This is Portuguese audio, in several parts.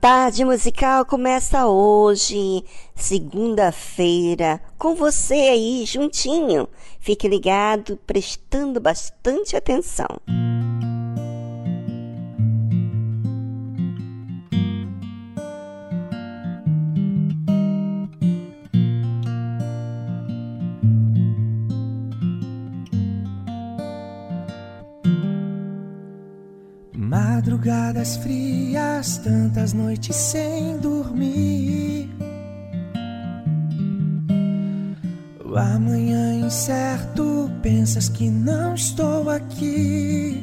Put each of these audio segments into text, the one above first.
Tarde musical começa hoje, segunda-feira, com você aí juntinho. Fique ligado, prestando bastante atenção. Madrugadas frias, tantas noites sem dormir. O amanhã incerto, pensas que não estou aqui.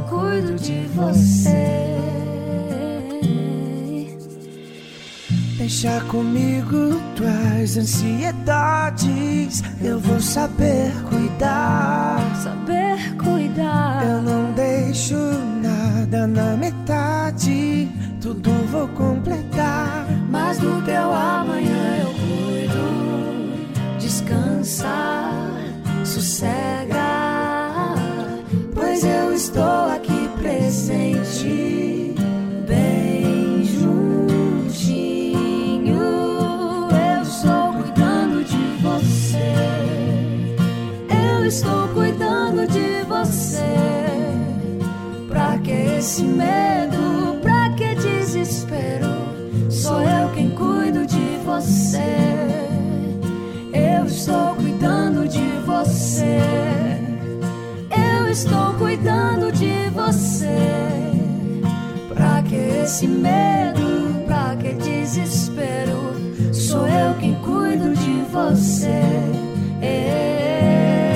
cuido de você. Deixa comigo tuas ansiedades. Eu vou saber cuidar. Saber cuidar. Eu não deixo nada na metade. Tudo vou completar. Mas do teu amanhã eu cuido. Descansa, sossega. Pois eu estou aqui esse medo? Pra que desespero? Sou eu quem cuido de você. Eu estou cuidando de você. Estou cuidando de você. Pra que esse medo? Pra que desespero? Sou eu quem cuido de você. É.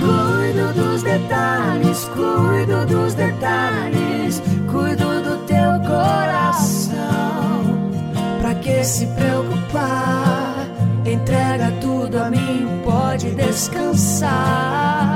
Cuido dos detalhes, cuido dos detalhes, cuido do teu coração. Pra que se preocupar? Entrega tudo a mim, pode descansar.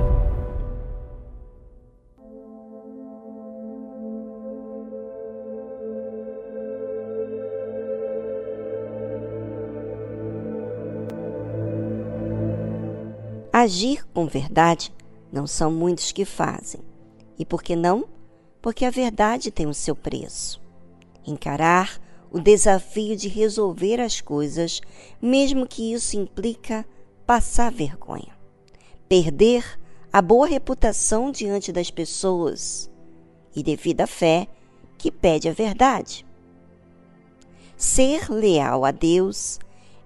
Verdade não são muitos que fazem. E por que não? Porque a verdade tem o seu preço. Encarar o desafio de resolver as coisas, mesmo que isso implica passar vergonha. Perder a boa reputação diante das pessoas e devido à fé que pede a verdade. Ser leal a Deus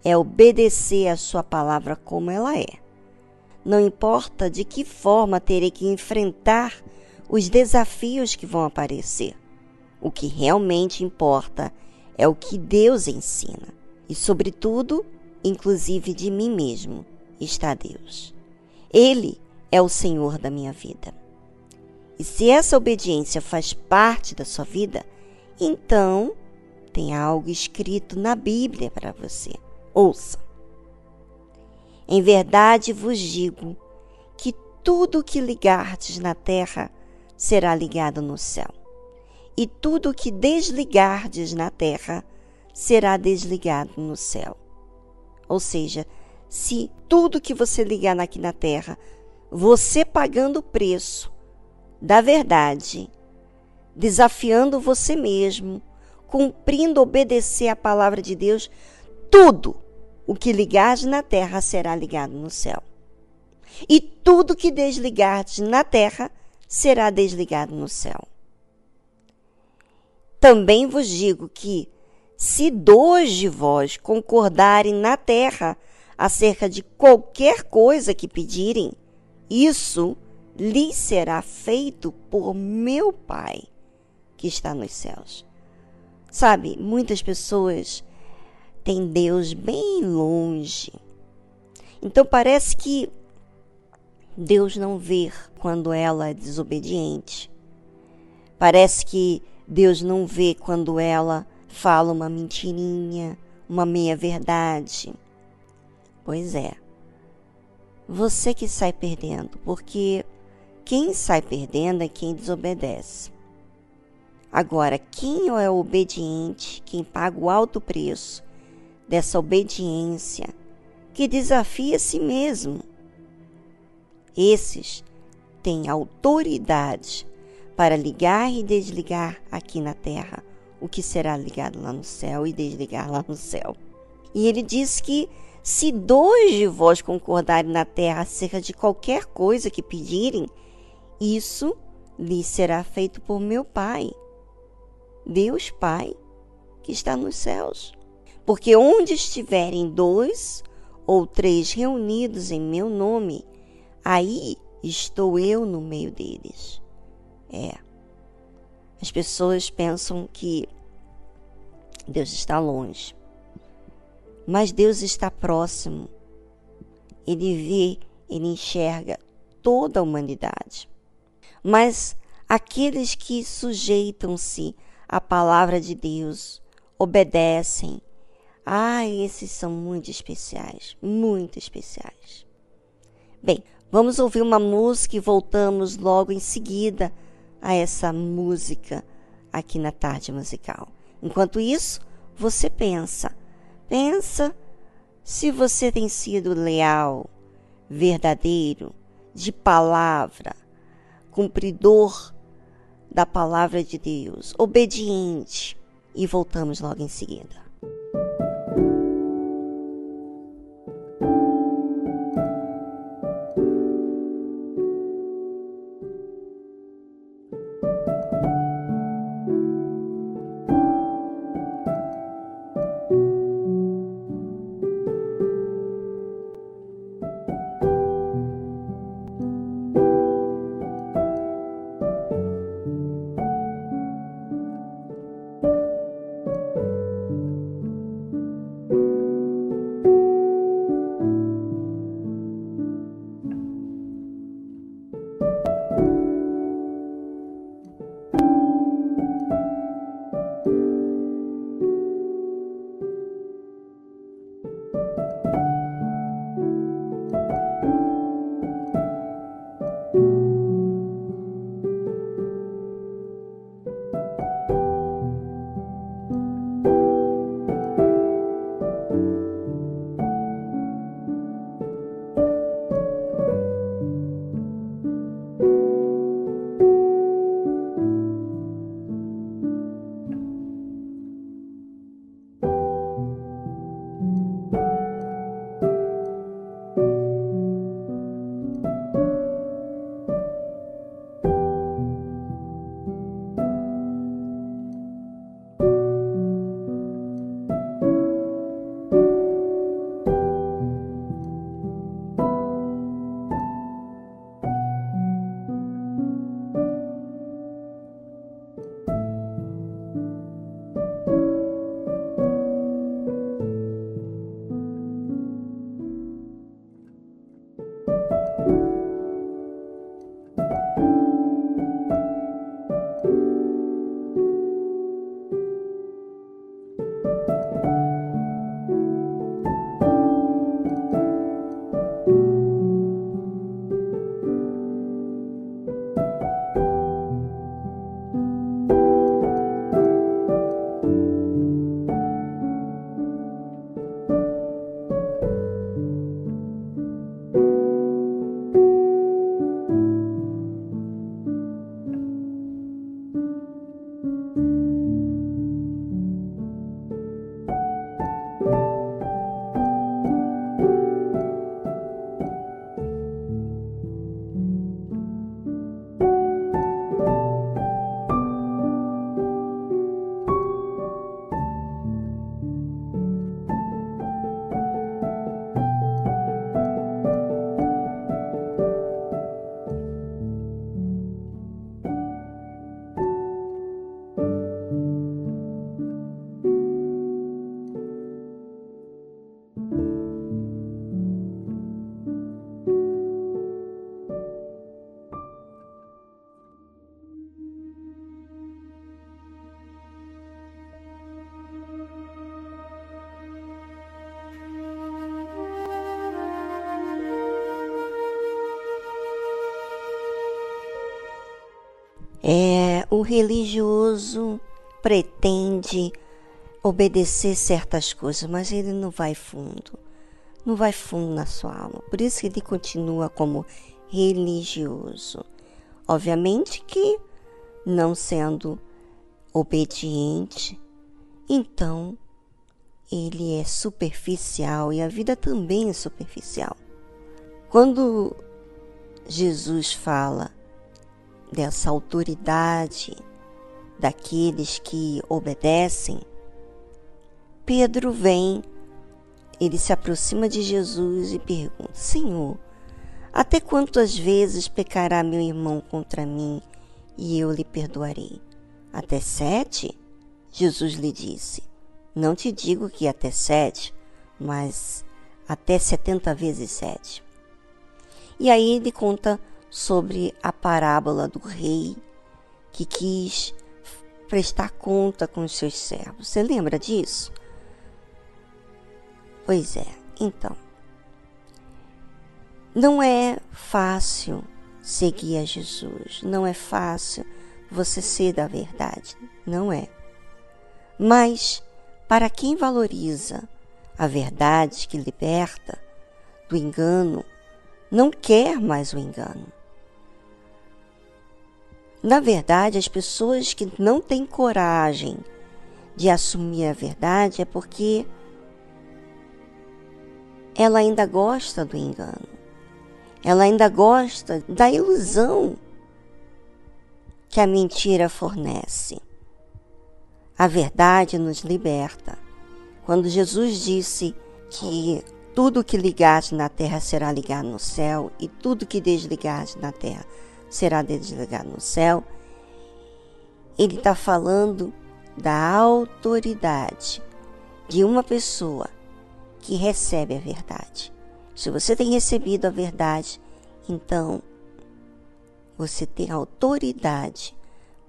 é obedecer a sua palavra como ela é. Não importa de que forma terei que enfrentar os desafios que vão aparecer. O que realmente importa é o que Deus ensina. E, sobretudo, inclusive de mim mesmo, está Deus. Ele é o Senhor da minha vida. E se essa obediência faz parte da sua vida, então tem algo escrito na Bíblia para você. Ouça. Em verdade vos digo que tudo que ligardes na terra será ligado no céu, e tudo que desligardes na terra será desligado no céu. Ou seja, se tudo que você ligar aqui na terra, você pagando o preço da verdade, desafiando você mesmo, cumprindo obedecer a palavra de Deus, tudo o que ligares na terra será ligado no céu. E tudo que desligares na terra será desligado no céu. Também vos digo que, se dois de vós concordarem na terra acerca de qualquer coisa que pedirem, isso lhes será feito por meu Pai que está nos céus. Sabe, muitas pessoas têm Deus bem longe. Então parece que Deus não vê quando ela é desobediente. Parece que Deus não vê quando ela fala uma mentirinha, uma meia-verdade. Pois é. Você que sai perdendo, porque quem sai perdendo é quem desobedece. Agora, quem é obediente, quem paga o alto preço dessa obediência, que desafia a si mesmo, esses têm autoridade para ligar e desligar aqui na terra o que será ligado lá no céu e desligar lá no céu. E ele diz que se dois de vós concordarem na terra acerca de qualquer coisa que pedirem, isso lhes será feito por meu Pai, Deus Pai, que está nos céus. Porque onde estiverem dois ou três reunidos em meu nome, aí estou eu no meio deles. É. As pessoas pensam que Deus está longe. Mas Deus está próximo. Ele vê, ele enxerga toda a humanidade. Mas aqueles que sujeitam-se à palavra de Deus, obedecem, ah, esses são muito especiais, muito especiais. Bem, vamos ouvir uma música e voltamos logo em seguida a essa música aqui na tarde musical. Enquanto isso, você pensa, pensa se você tem sido leal, verdadeiro, de palavra, cumpridor da palavra de Deus, obediente. E voltamos logo em seguida. O religioso pretende obedecer certas coisas, mas ele não vai fundo. Não vai fundo na sua alma. Por isso que ele continua como religioso. Obviamente que não sendo obediente, então ele é superficial e a vida também é superficial. Quando Jesus fala dessa autoridade daqueles que obedecem, Pedro vem, ele se aproxima de Jesus e pergunta: Senhor, até quantas vezes pecará meu irmão contra mim e eu lhe perdoarei? Até sete? Jesus lhe disse: Não te digo que até sete, mas até setenta vezes sete. E aí ele conta sobre a parábola do rei que quis prestar conta com os seus servos. Você lembra disso? Pois é, então. Não é fácil seguir a Jesus, não é fácil você ser da verdade, não é. Mas para quem valoriza a verdade que liberta do engano, não quer mais o engano. Na verdade, as pessoas que não têm coragem de assumir a verdade é porque ela ainda gosta do engano. Ela ainda gosta da ilusão que a mentira fornece. A verdade nos liberta. Quando Jesus disse que tudo que ligares na terra será ligado no céu e tudo que desligares na terra será desligado no céu, ele está falando da autoridade de uma pessoa que recebe a verdade. Se você tem recebido a verdade, então você tem autoridade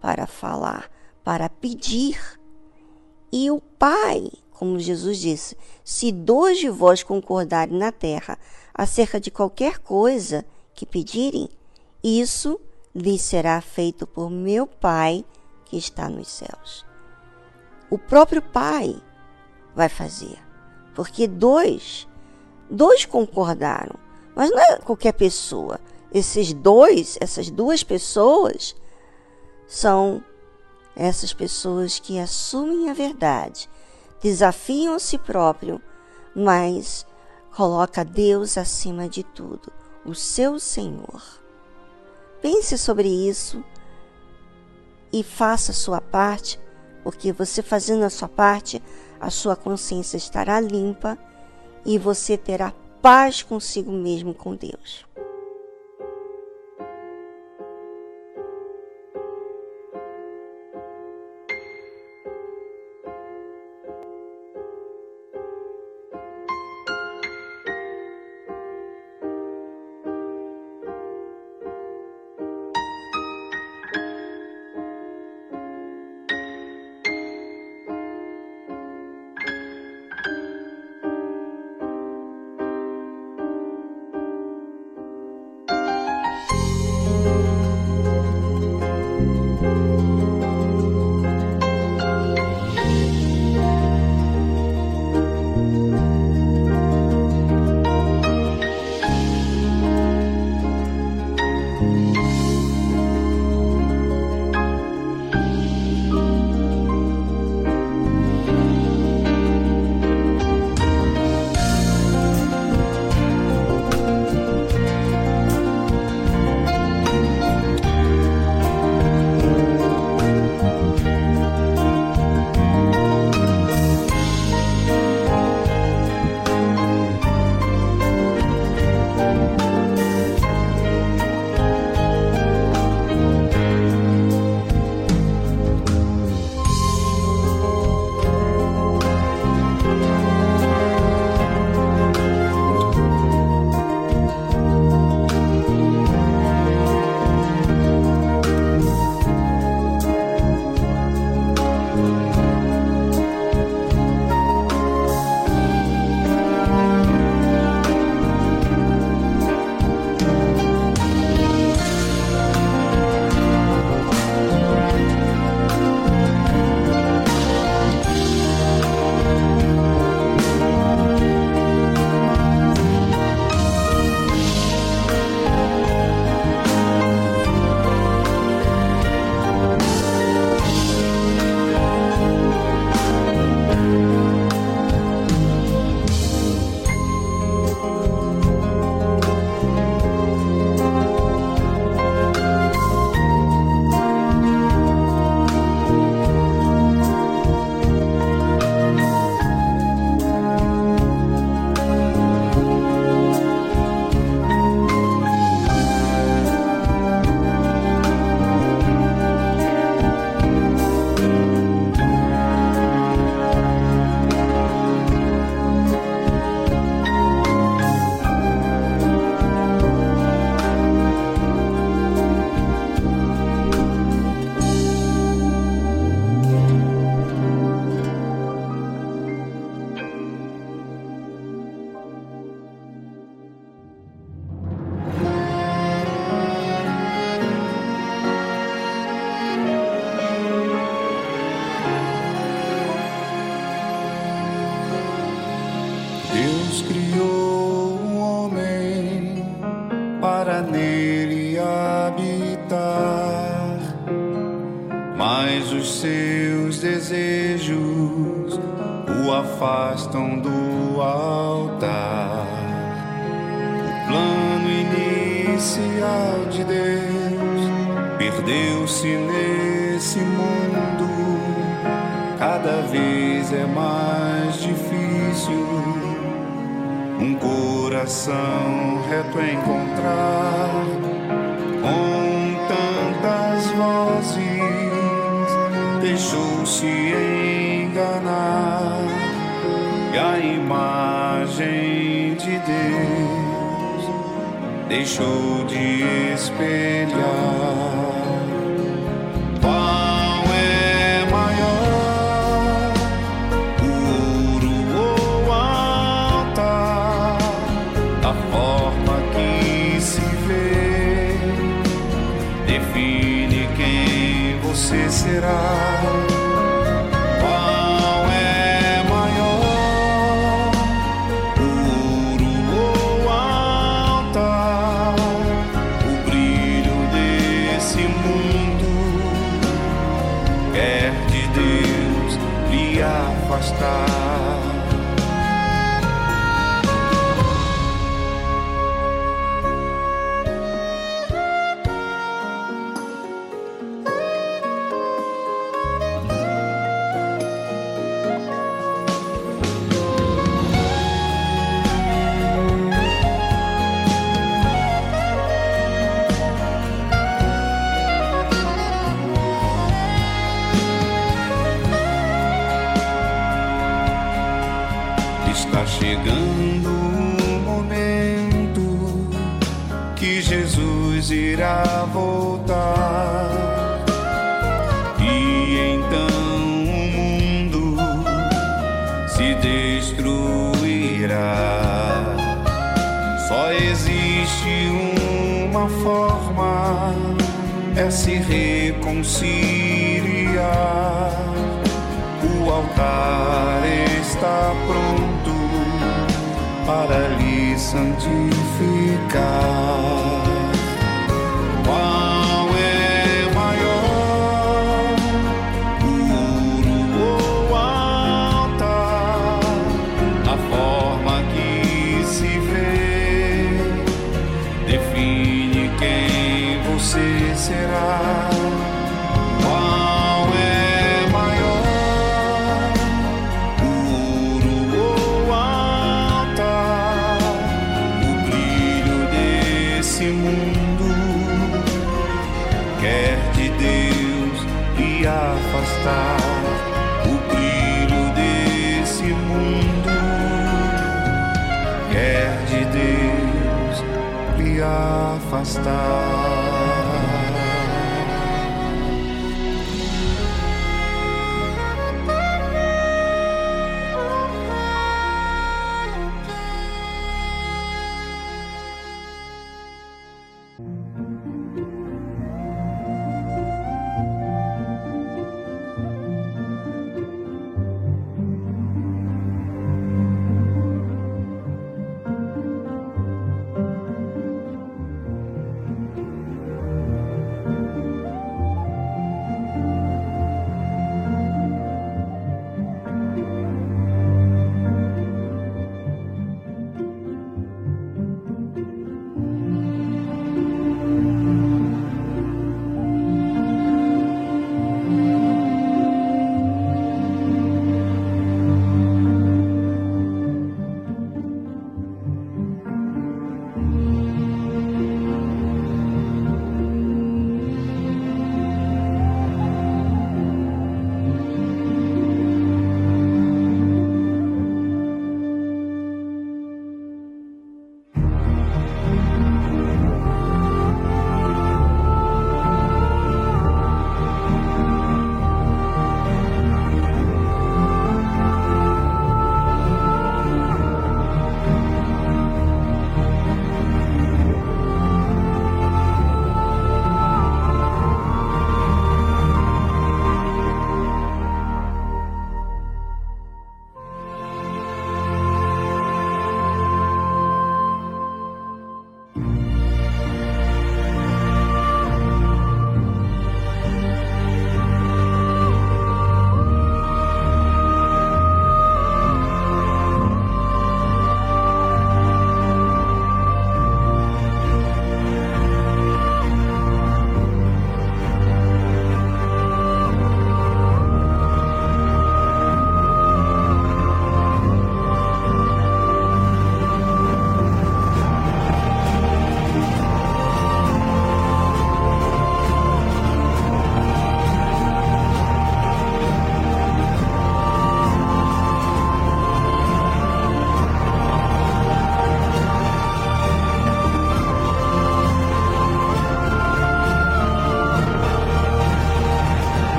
para falar, para pedir. E o Pai, como Jesus disse, se dois de vós concordarem na terra acerca de qualquer coisa que pedirem, isso lhes será feito por meu Pai que está nos céus. O próprio Pai vai fazer. Porque dois, dois concordaram, mas não é qualquer pessoa. Esses dois, essas duas pessoas, são essas pessoas que assumem a verdade, desafiam a si próprio, mas coloca Deus acima de tudo, o seu Senhor. Pense sobre isso e faça a sua parte, porque você fazendo a sua parte, a sua consciência estará limpa e você terá paz consigo mesmo com Deus. Altar está pronto para lhe santificar. Afastar.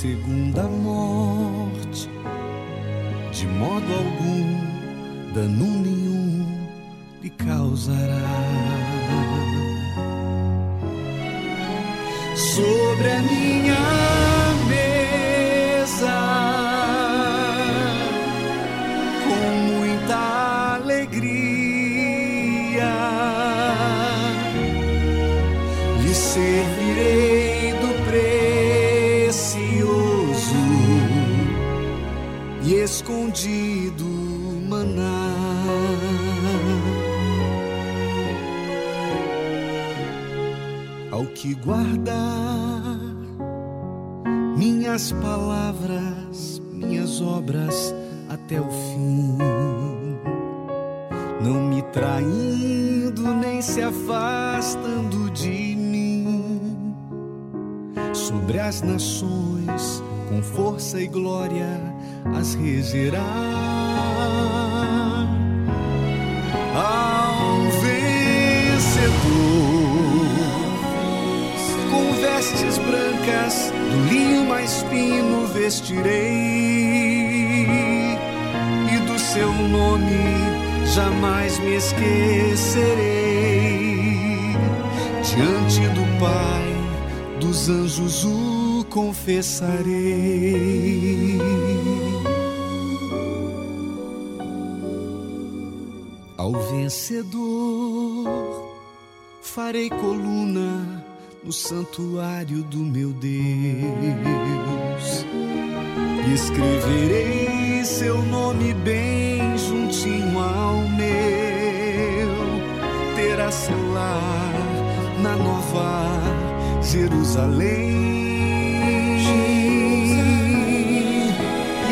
Segunda vencedor. Farei coluna no santuário do meu Deus. Escreverei seu nome bem juntinho ao meu. Terá seu lar na nova Jerusalém.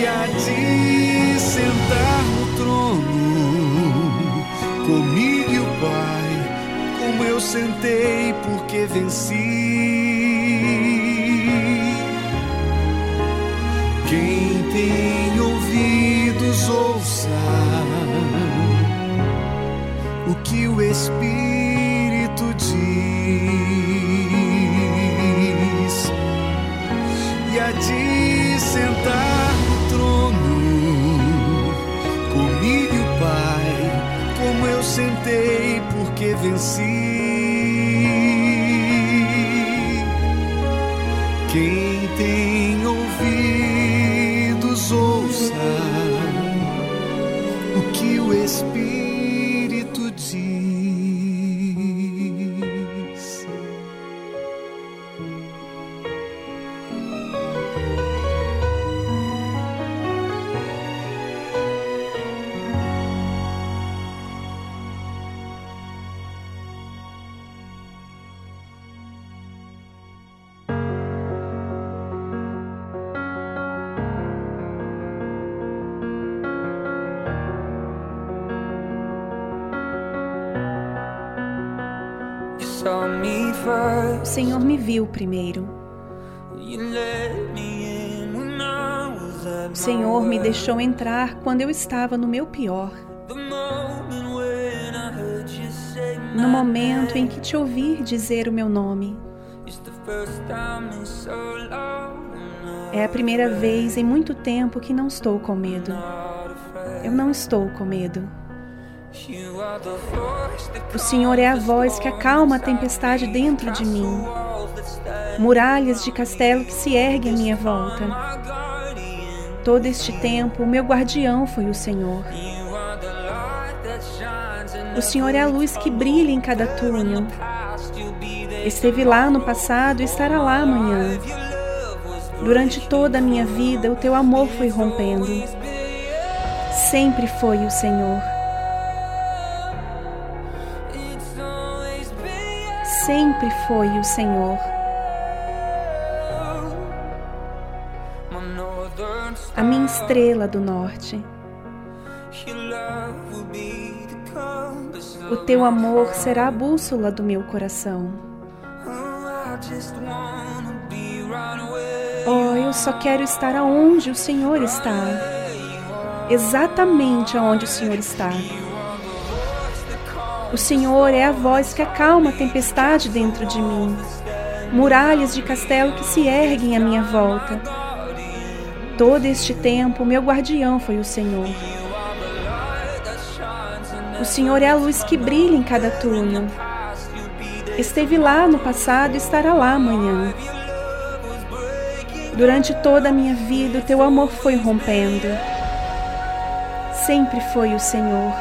E há de comigo e o Pai, como eu sentei porque venci. Quem tem ouvidos ouça o que o Espírito venci. Viu primeiro. O Senhor me deixou entrar quando eu estava no meu pior, no momento em que te ouvi dizer o meu nome. É a primeira vez em muito tempo que não estou com medo. Eu não estou com medo. O Senhor é a voz que acalma a tempestade dentro de mim. Muralhas de castelo que se erguem à minha volta. Todo este tempo, o meu guardião foi o Senhor. O Senhor é a luz que brilha em cada túnel. Esteve lá no passado e estará lá amanhã. Durante toda a minha vida, o teu amor foi rompendo. Sempre foi o Senhor. Sempre foi o Senhor. A minha estrela do norte. O teu amor será a bússola do meu coração. Oh, eu só quero estar aonde o Senhor está. Exatamente aonde o Senhor está. O Senhor é a voz que acalma a tempestade dentro de mim. Muralhas de castelo que se erguem à minha volta. Todo este tempo, meu guardião foi o Senhor. O Senhor é a luz que brilha em cada túnel. Esteve lá no passado e estará lá amanhã. Durante toda a minha vida, o teu amor foi rompendo. Sempre foi o Senhor.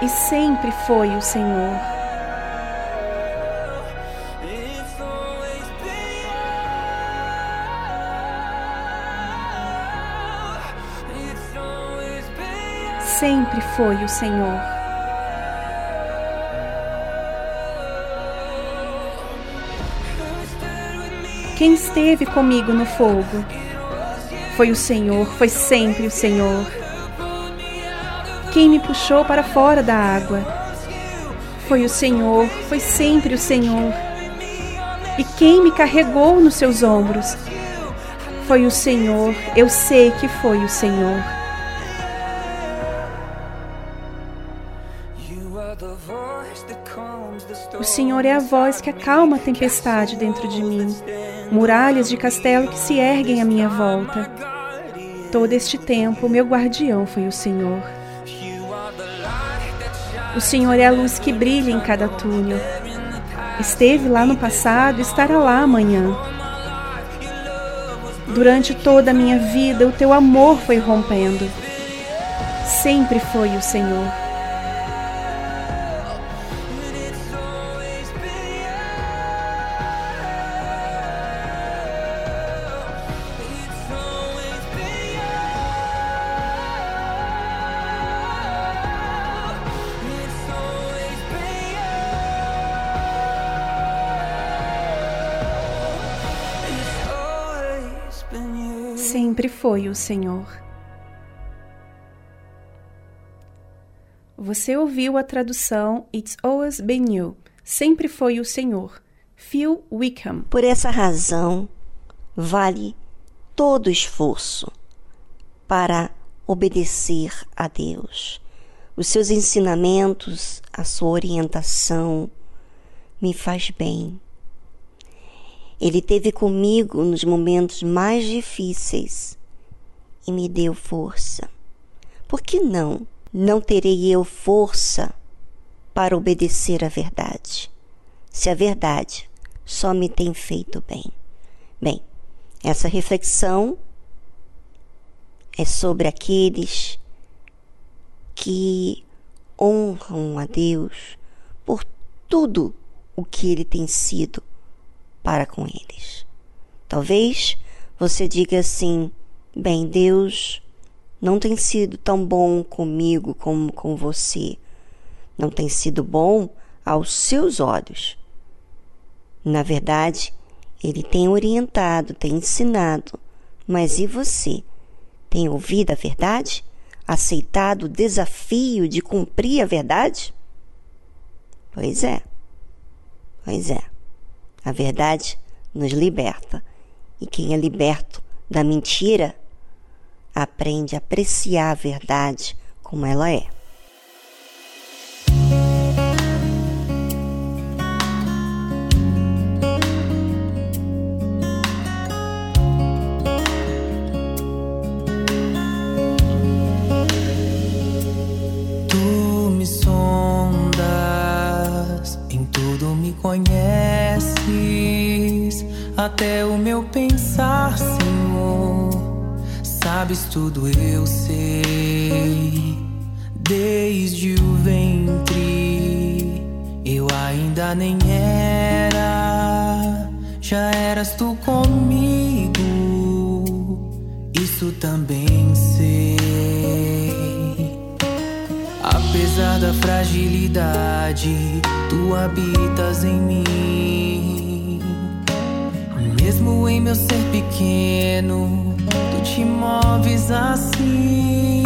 E sempre foi o Senhor. Sempre foi o Senhor. Quem esteve comigo no fogo? Foi o Senhor, foi sempre o Senhor. Quem me puxou para fora da água? Foi o Senhor, foi sempre o Senhor. E quem me carregou nos seus ombros? Foi o Senhor, eu sei que foi o Senhor. É a voz que acalma a tempestade dentro de mim, muralhas de castelo que se erguem à minha volta. Todo este tempo, meu guardião foi o Senhor. O Senhor é a luz que brilha em cada túnel. Esteve lá no passado estará lá amanhã. Durante toda a minha vida, o teu amor foi rompendo. Sempre foi o Senhor. O Senhor. Você ouviu a tradução It's Always Been You. Sempre foi o Senhor. Phil Wickham. Por essa razão, vale todo esforço para obedecer a Deus. Os seus ensinamentos, a sua orientação me faz bem. Ele teve comigo nos momentos mais difíceis e me deu força. Por que não? Não terei eu força para obedecer à verdade, se a verdade só me tem feito bem. Bem, essa reflexão é sobre aqueles que honram a Deus por tudo o que ele tem sido para com eles. Talvez você diga assim: bem, Deus não tem sido tão bom comigo como com você. Não tem sido bom aos seus olhos. Na verdade, ele tem orientado, tem ensinado. Mas e você? Tem ouvido a verdade? Aceitado o desafio de cumprir a verdade? Pois é. Pois é. A verdade nos liberta. E quem é liberto da mentira aprende a apreciar a verdade como ela é. Tu me sondas, em tudo me conheces, até Sabes tudo, eu sei. Desde o ventre, eu ainda nem era, já eras tu comigo. Isso também sei. Apesar da fragilidade, tu habitas em mim. Mesmo em meu ser pequeno, te moves assim.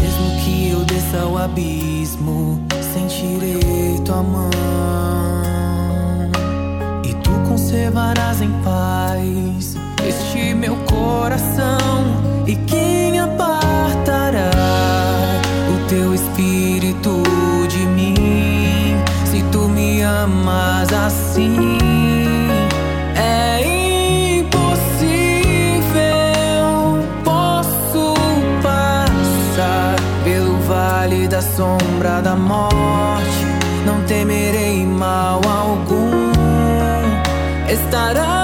Mesmo que eu desça ao abismo, sentirei tua mão. E tu conservarás em paz este meu coração. E quem apartará? espírito de mim. Se tu me amas assim, da morte, não temerei mal algum. Estarás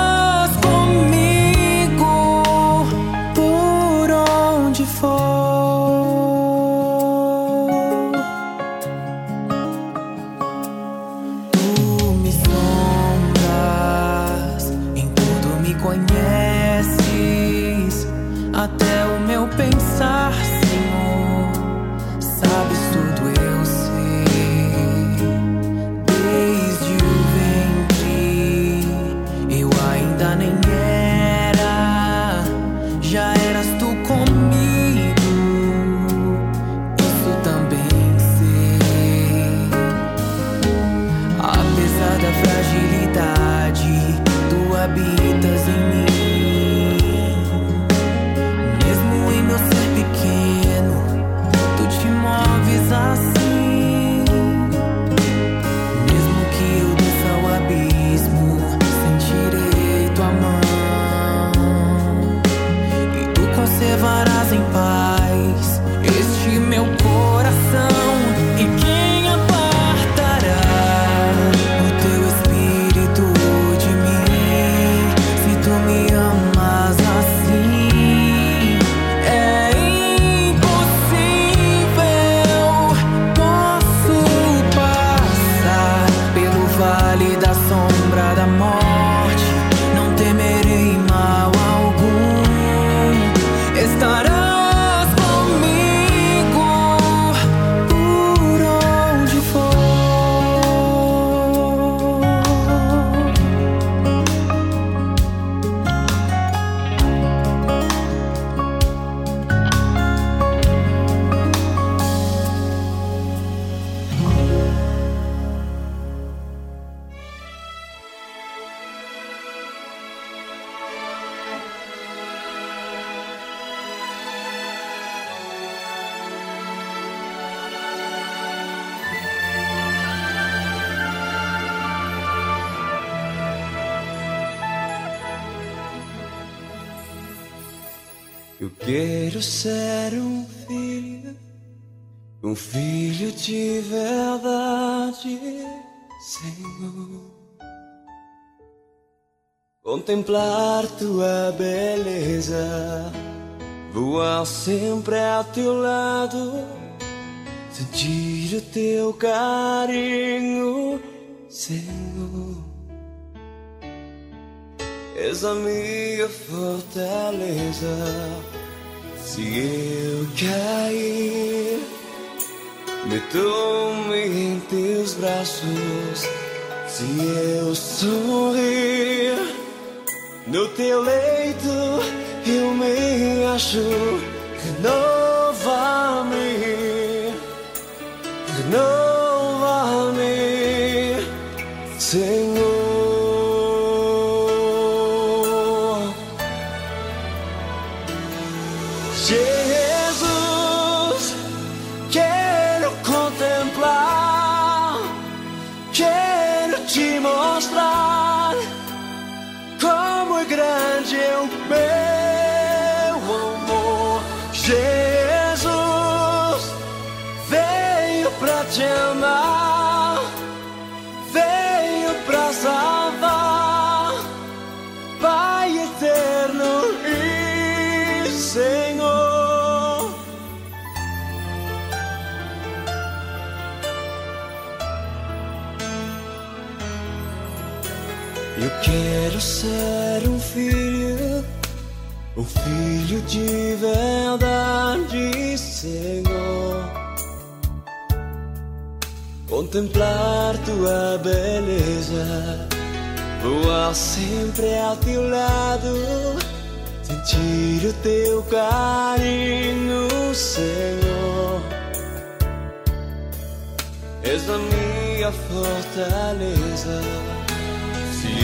Contemplar tua beleza, voar sempre ao teu lado, sentir o teu carinho, Senhor. És a minha fortaleza. Se eu cair, me tome em teus braços. Se eu sorrir, no teu leito eu me acho. Renova-me, renova-me, Senhor. Eu quero ser um filho, um filho de verdade, Senhor. Contemplar tua beleza, voar sempre ao teu lado, sentir o teu carinho, Senhor. És a minha fortaleza.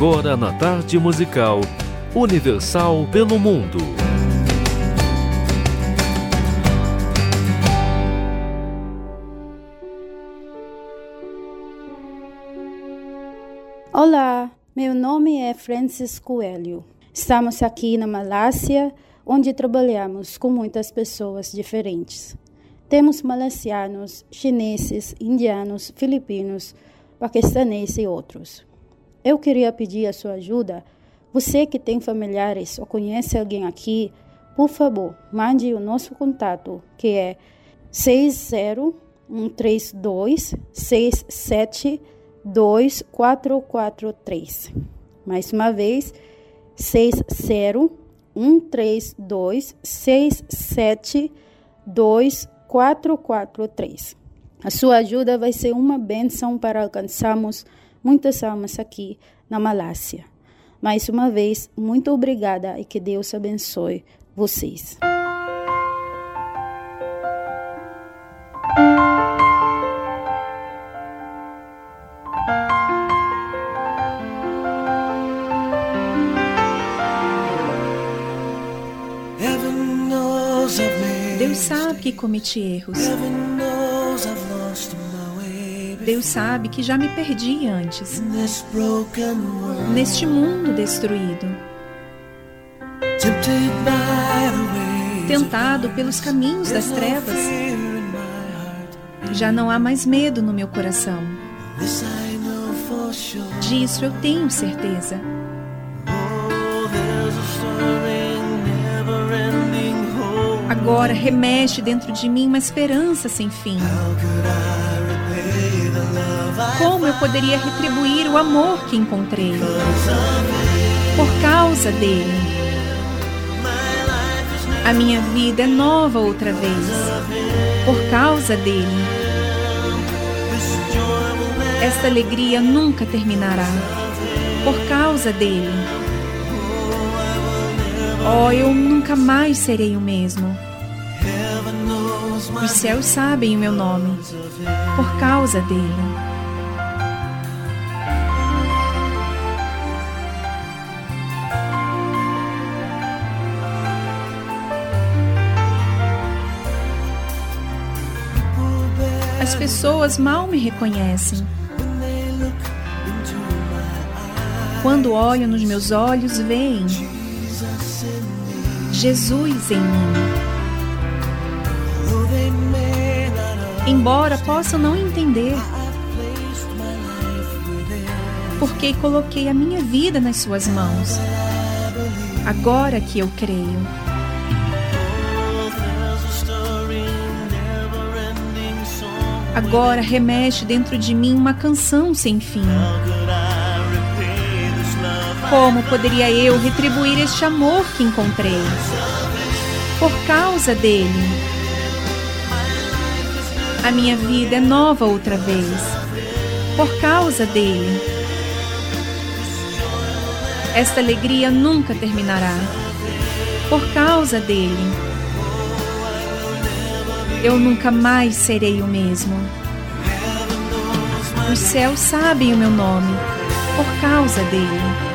Agora na tarde musical Universal pelo Mundo. Olá, meu nome é Francis Coelho. Estamos aqui na Malásia, onde trabalhamos com muitas pessoas diferentes. Temos malasianos, chineses, indianos, filipinos, paquistaneses e outros. Eu queria pedir a sua ajuda. Você que tem familiares ou conhece alguém aqui, por favor, mande o nosso contato, que é 60132 6724443. Mais uma vez, 60132 6724443. A sua ajuda vai ser uma benção para alcançarmos muitas almas aqui na Malásia. Mais uma vez, muito obrigada e que Deus abençoe vocês. Deus sabe que cometi erros. Deus sabe que já me perdi antes, neste mundo destruído, tentado pelos caminhos das trevas. Já não há mais medo no meu coração. Disso eu tenho certeza. Agora remexe dentro de mim uma esperança sem fim. Como eu poderia retribuir o amor que encontrei? Por causa dele. A minha vida é nova outra vez. Por causa dele. Esta alegria nunca terminará. Por causa dele. Oh, eu nunca mais serei o mesmo. Os céus sabem o meu nome. Por causa dele. As pessoas mal me reconhecem. Quando olham nos meus olhos, veem Jesus em mim. Embora possam não entender, porque coloquei a minha vida nas suas mãos. Agora que eu creio. Agora remexe dentro de mim uma canção sem fim. Como poderia eu retribuir este amor que encontrei? Por causa dele. A minha vida é nova outra vez. Por causa dele. Esta alegria nunca terminará. Por causa dele. Eu nunca mais serei o mesmo. Os céus sabem o meu nome. Por causa dele.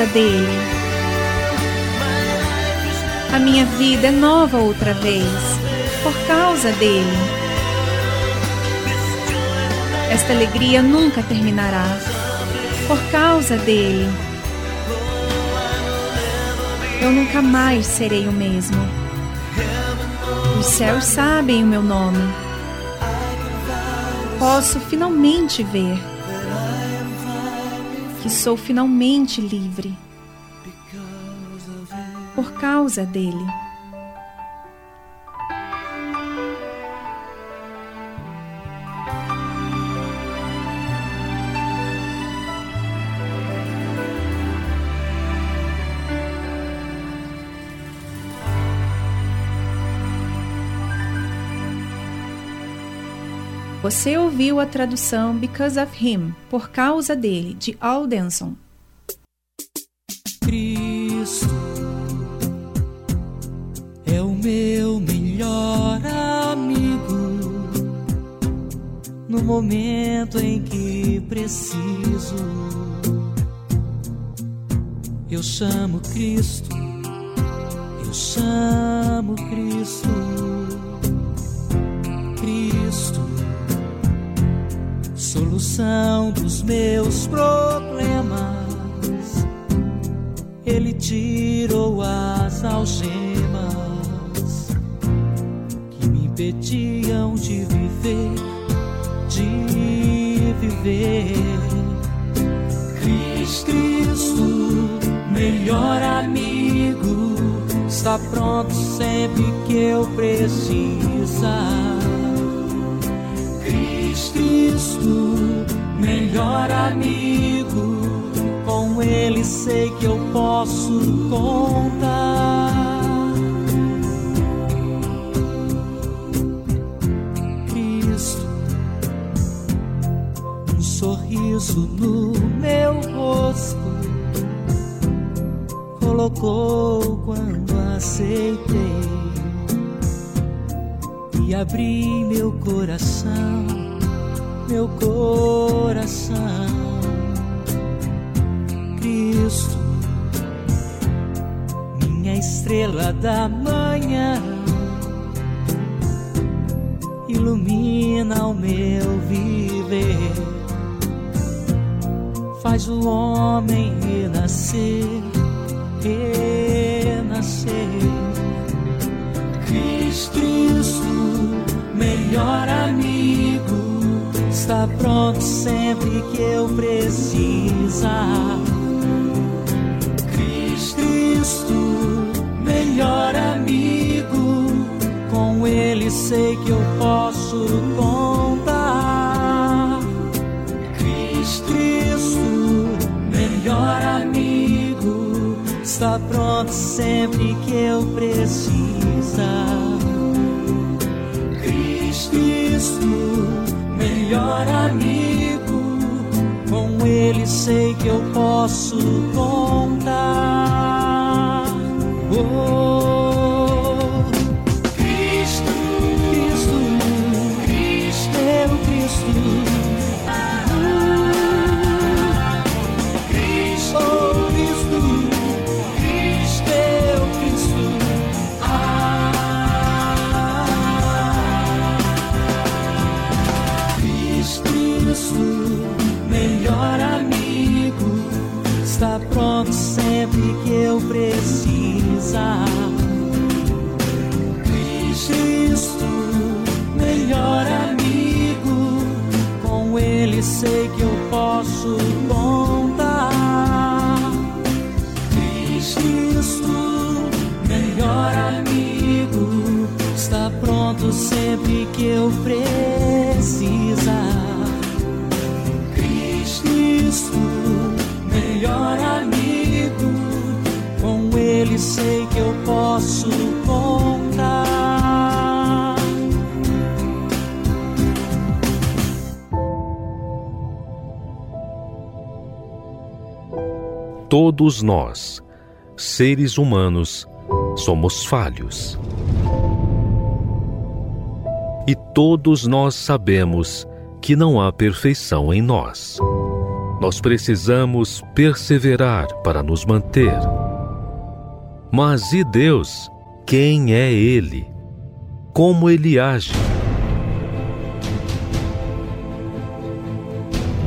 Causa dele. A minha vida é nova outra vez. Por causa dele. Esta alegria nunca terminará. Por causa dele. Eu nunca mais serei o mesmo. Os céus sabem o meu nome. Posso finalmente ver sou finalmente livre por causa dele. Você ouviu a tradução Because of Him, por causa dele, de Al Denson. Cristo é o meu melhor amigo no momento em que preciso. Eu chamo Cristo, eu chamo Cristo, Cristo, solução dos meus problemas. Ele tirou as algemas que me impediam de viver, de viver. Cristo, melhor amigo, está pronto sempre que eu precisar. Cristo, melhor amigo, com ele sei que eu posso contar. Cristo, um sorriso no meu rosto, colocou quando aceitei e abri meu coração, meu coração. Cristo, minha estrela da manhã, ilumina o meu viver, faz o homem renascer, renascer. Cristo, melhor amigo, está pronto sempre que eu precisar. Cristo, melhor amigo, com ele sei que eu posso contar. Cristo, melhor amigo, está pronto sempre que eu precisar. Cristo, melhor amigo, com ele sei que eu posso contar. Oh, que eu precisar. Cristo, melhor amigo, com ele sei que eu posso contar. Cristo, melhor amigo, está pronto sempre que eu precisar. Posso contar. Todos nós, seres humanos, somos falhos. E todos nós sabemos que não há perfeição em nós. Nós precisamos perseverar para nos manter. Mas e Deus? Quem é Ele? Como Ele age?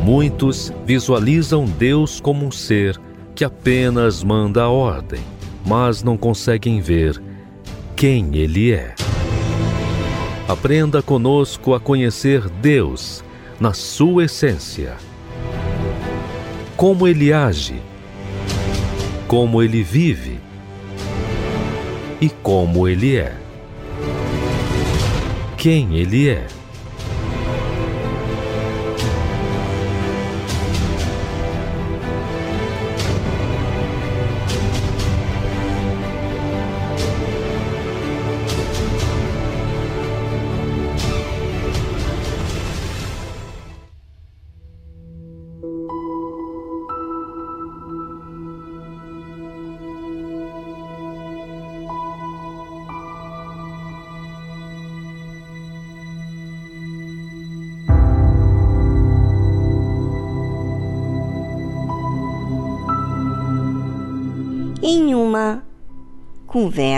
Muitos visualizam Deus como um ser que apenas manda a ordem, mas não conseguem ver quem Ele é. Aprenda conosco a conhecer Deus na sua essência. Como Ele age, como Ele vive e como Ele é. Quem Ele é.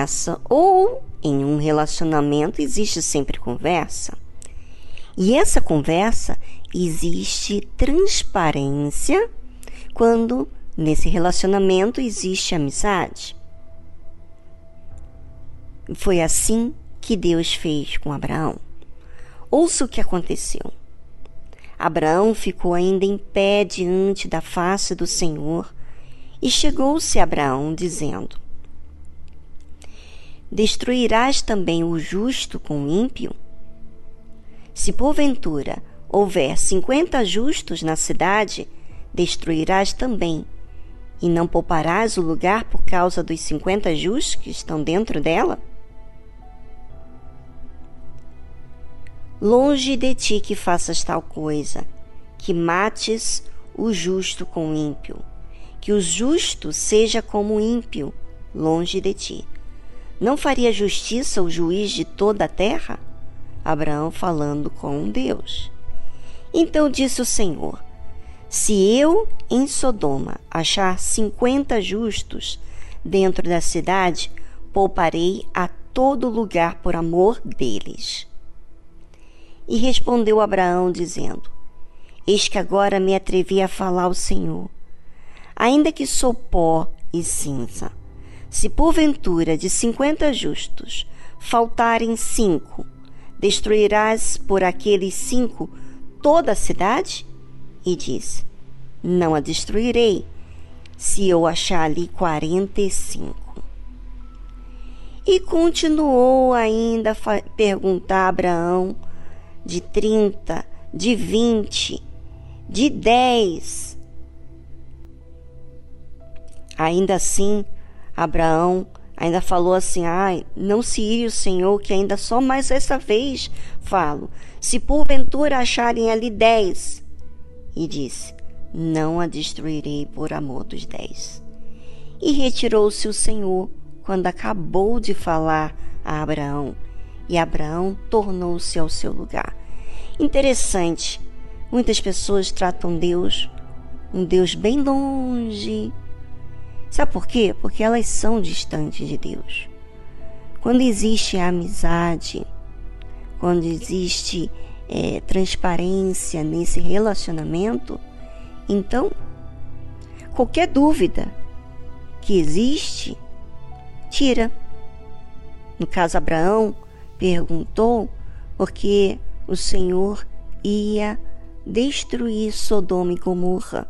Conversa ou em um relacionamento existe sempre conversa. E essa conversa existe transparência quando nesse relacionamento existe amizade. Foi assim que Deus fez com Abraão. Ouça o que aconteceu. Abraão ficou ainda em pé diante da face do Senhor e chegou-se Abraão, dizendo: Destruirás também o justo com o ímpio? Se porventura houver cinquenta justos na cidade, destruirás também, e não pouparás o lugar por causa dos cinquenta justos que estão dentro dela? Longe de ti que faças tal coisa, que mates o justo com o ímpio, que o justo seja como o ímpio, longe de ti. Não faria justiça o juiz de toda a terra? Abraão falando com Deus. Então disse o Senhor: Se eu em Sodoma achar cinquenta justos dentro da cidade, pouparei a todo lugar por amor deles. E respondeu Abraão, dizendo: Eis que agora me atrevi a falar ao Senhor. Ainda que sou pó e cinza, se porventura de cinquenta justos faltarem cinco, destruirás por aqueles cinco toda a cidade? E disse: Não a destruirei, se eu achar ali quarenta e cinco. E continuou ainda a perguntar a Abraão de trinta, de vinte, de dez. Ainda assim, Abraão ainda falou assim: Ai, não se ire o Senhor, que ainda só mais essa vez falo. Se porventura acharem ali dez. E disse: Não a destruirei por amor dos dez. E retirou-se o Senhor quando acabou de falar a Abraão. E Abraão tornou-se ao seu lugar. Interessante, muitas pessoas tratam Deus, um Deus bem longe, Sabe por quê? Porque elas são distantes de Deus. Quando existe amizade, quando existe é, transparência nesse relacionamento, então qualquer dúvida que existe, tira. No caso, Abraão perguntou porque o Senhor ia destruir Sodoma e Gomorra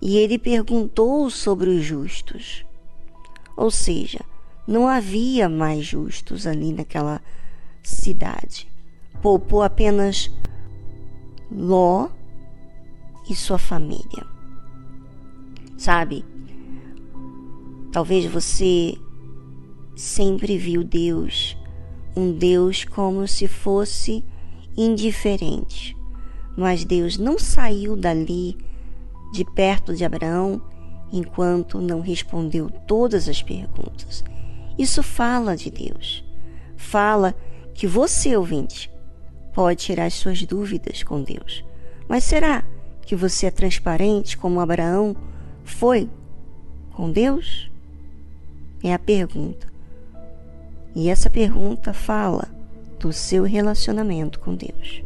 e ele perguntou sobre os justos. Ou seja, não havia mais justos ali naquela cidade. Poupou apenas Ló e sua família. Sabe? Talvez você sempre viu Deus, um Deus como se fosse indiferente. Mas Deus não saiu dali de perto de Abraão enquanto não respondeu todas as perguntas. Isso fala de Deus. Fala que você, ouvinte, pode tirar as suas dúvidas com Deus. Mas será que você é transparente como Abraão foi com Deus? É a pergunta. E essa pergunta fala do seu relacionamento com Deus.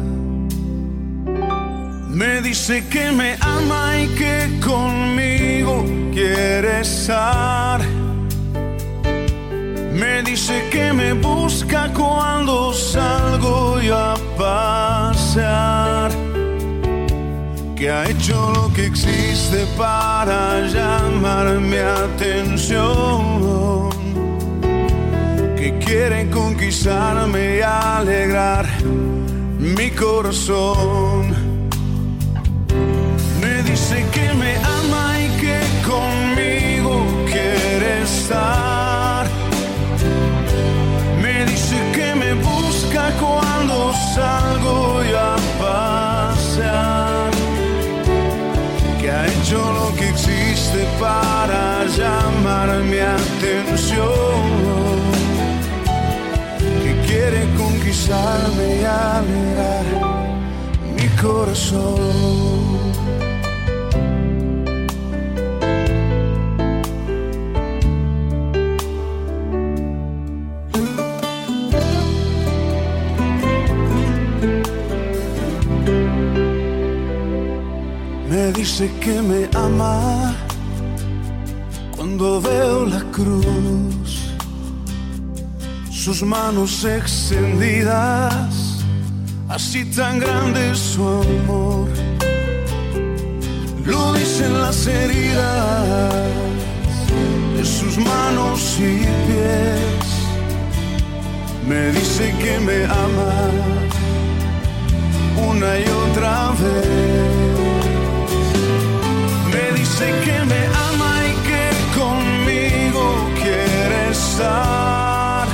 Me dice que me ama y que conmigo quiere estar. Me dice que me busca cuando salgo yo a pasear. Que ha hecho lo que existe para llamar mi atención. Que quiere conquistarme y alegrar mi corazón. Me dice que me busca cuando salgo yo a. Que ha hecho lo que existe para llamar mi atención. Que quiere conquistarme y alegrar mi corazón. Dice que me ama cuando veo la cruz, sus manos extendidas, así tan grande su amor. Lo dicen las heridas de sus manos y pies. Me dice que me ama una y otra vez dice que me ama y que conmigo quiere estar.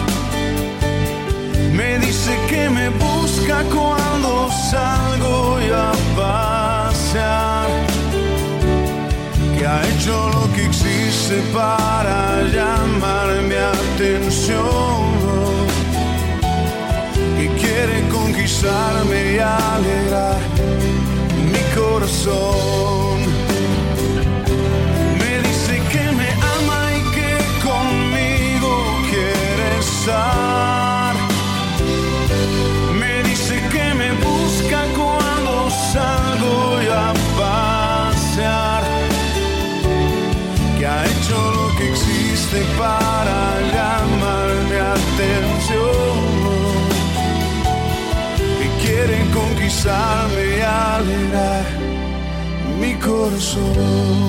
Me dice que me busca cuando salgo y a pasear. Que ha hecho lo que existe para llamar mi atención. Que quiere conquistarme y alegrar mi corazón. Me dice que me busca cuando salgo yo a pasear. Que ha hecho lo que existe para llamarme atención. Que quieren conquistarme y alegrar mi corazón.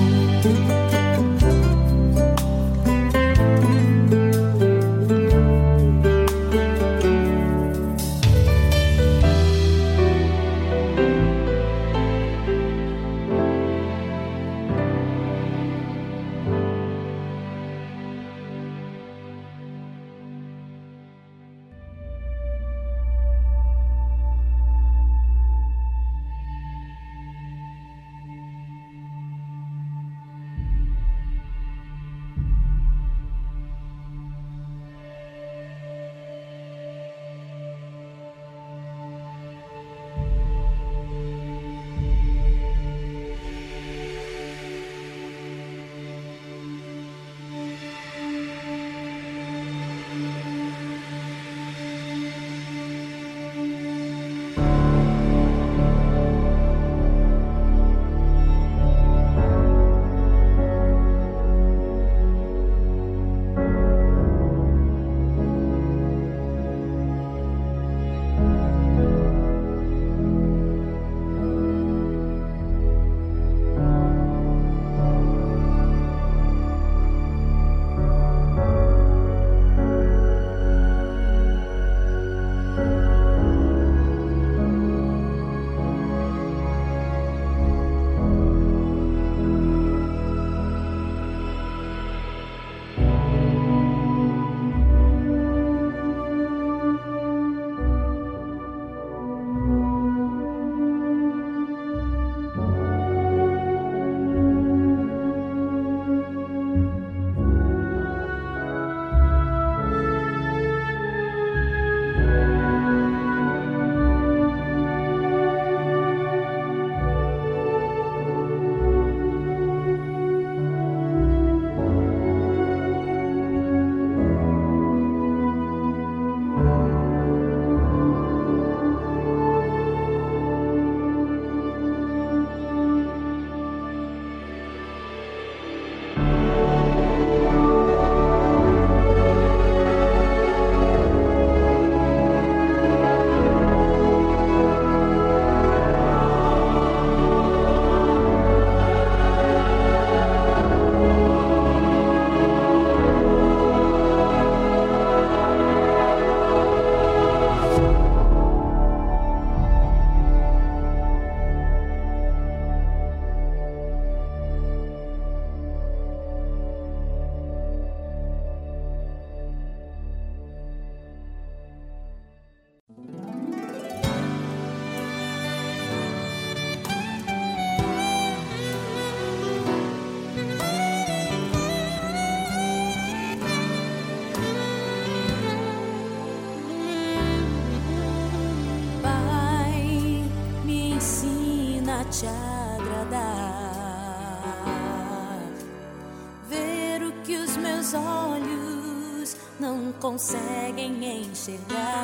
será.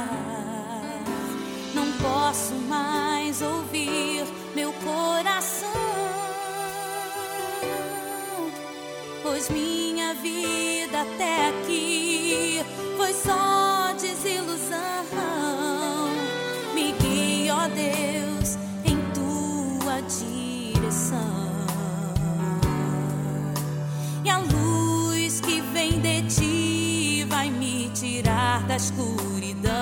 tirar da escuridão.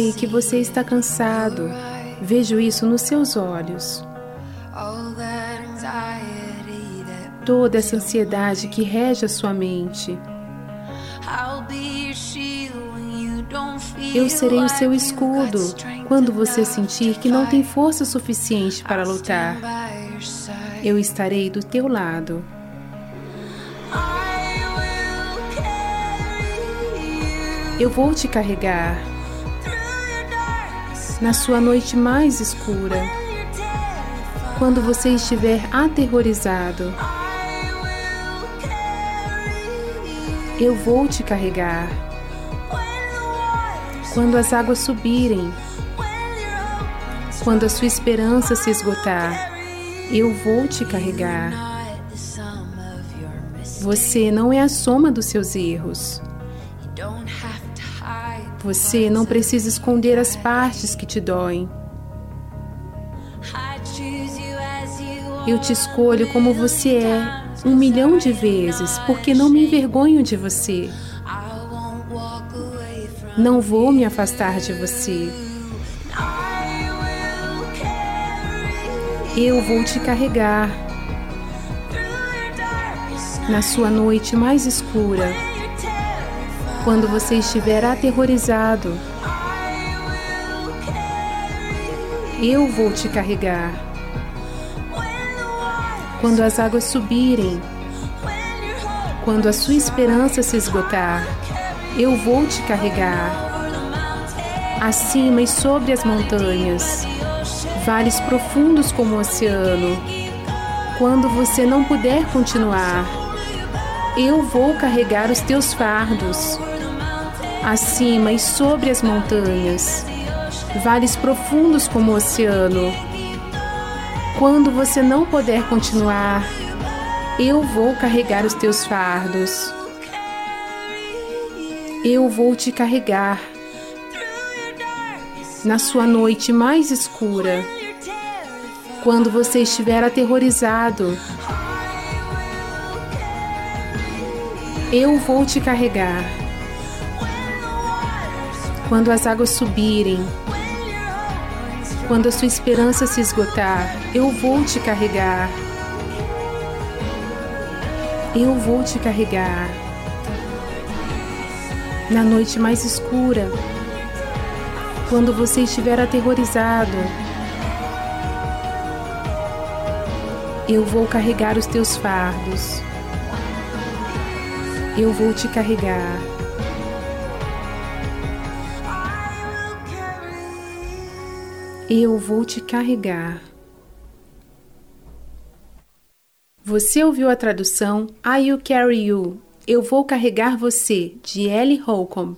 Sei que você está cansado. Vejo isso nos seus olhos. Toda essa ansiedade que rege a sua mente. Eu serei o seu escudo quando você sentir que não tem força suficiente para lutar. Eu estarei do teu lado. Eu vou te carregar na sua noite mais escura, quando você estiver aterrorizado. Eu vou te carregar quando as águas subirem, quando a sua esperança se esgotar. Eu vou te carregar. Você não é a soma dos seus erros. Você não precisa esconder as partes que te doem. Eu te escolho como você é um milhão de vezes, porque não me envergonho de você. Não vou me afastar de você. Eu vou te carregar na sua noite mais escura, quando você estiver aterrorizado. Eu vou te carregar. Quando as águas subirem, quando a sua esperança se esgotar, eu vou te carregar. Acima e sobre as montanhas, vales profundos como o oceano. Quando você não puder continuar, eu vou carregar os teus fardos. Acima e sobre as montanhas, vales profundos como o oceano. Quando você não puder continuar, eu vou carregar os teus fardos. Eu vou te carregar na sua noite mais escura, quando você estiver aterrorizado. Eu vou te carregar. Quando as águas subirem, quando a sua esperança se esgotar, eu vou te carregar. Eu vou te carregar. Na noite mais escura, quando você estiver aterrorizado, Eu vou carregar os teus fardos. Eu vou te carregar. Eu vou te carregar. Você ouviu a tradução I Will Carry You. Eu vou carregar você, de Ellie Holcomb.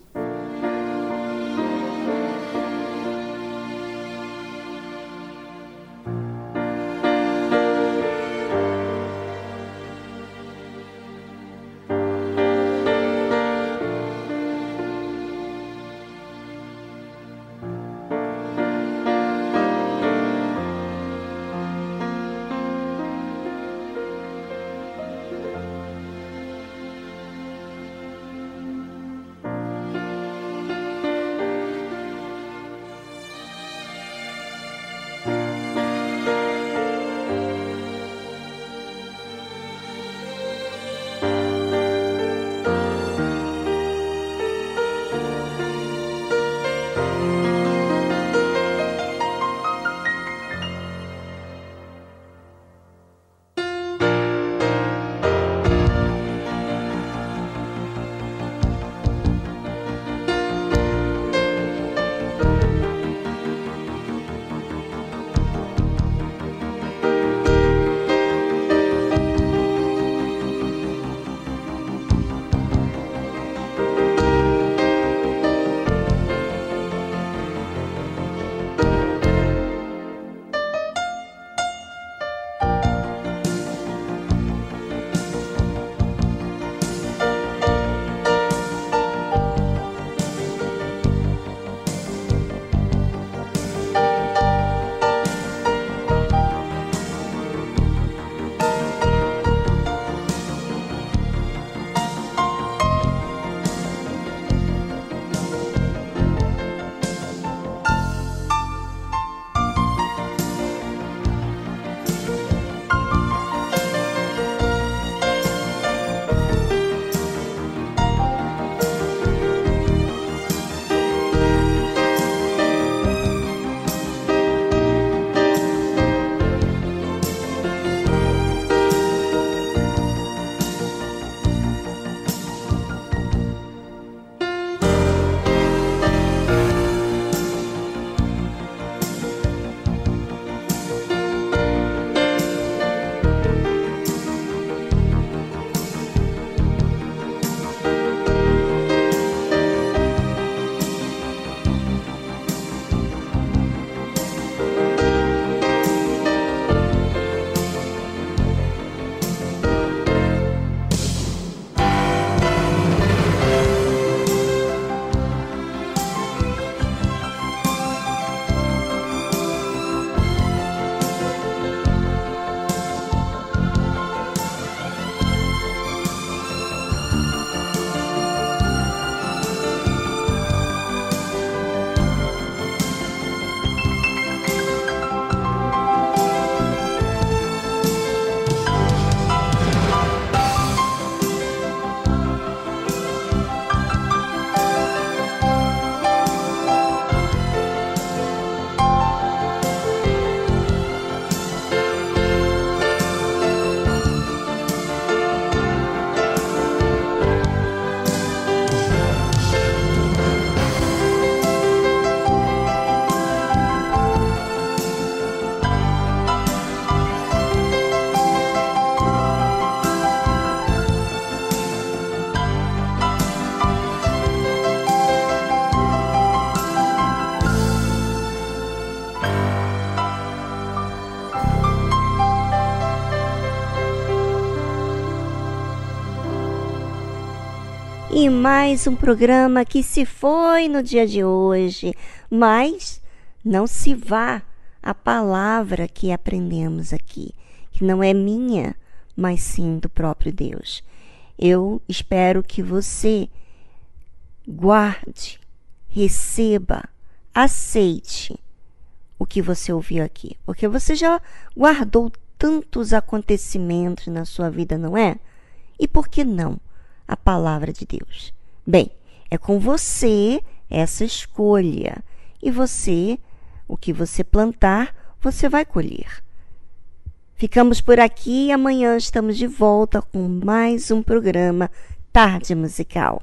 E mais um programa que se foi no dia de hoje, mas não se vá a palavra que aprendemos aqui, que não é minha, mas sim do próprio Deus. Eu espero que você guarde, receba, aceite o que você ouviu aqui, porque você já guardou tantos acontecimentos na sua vida, não é? E por que não a palavra de Deus? Bem, é com você essa escolha e você, o que você plantar, você vai colher. Ficamos por aqui e amanhã estamos de volta com mais um programa Tarde Musical.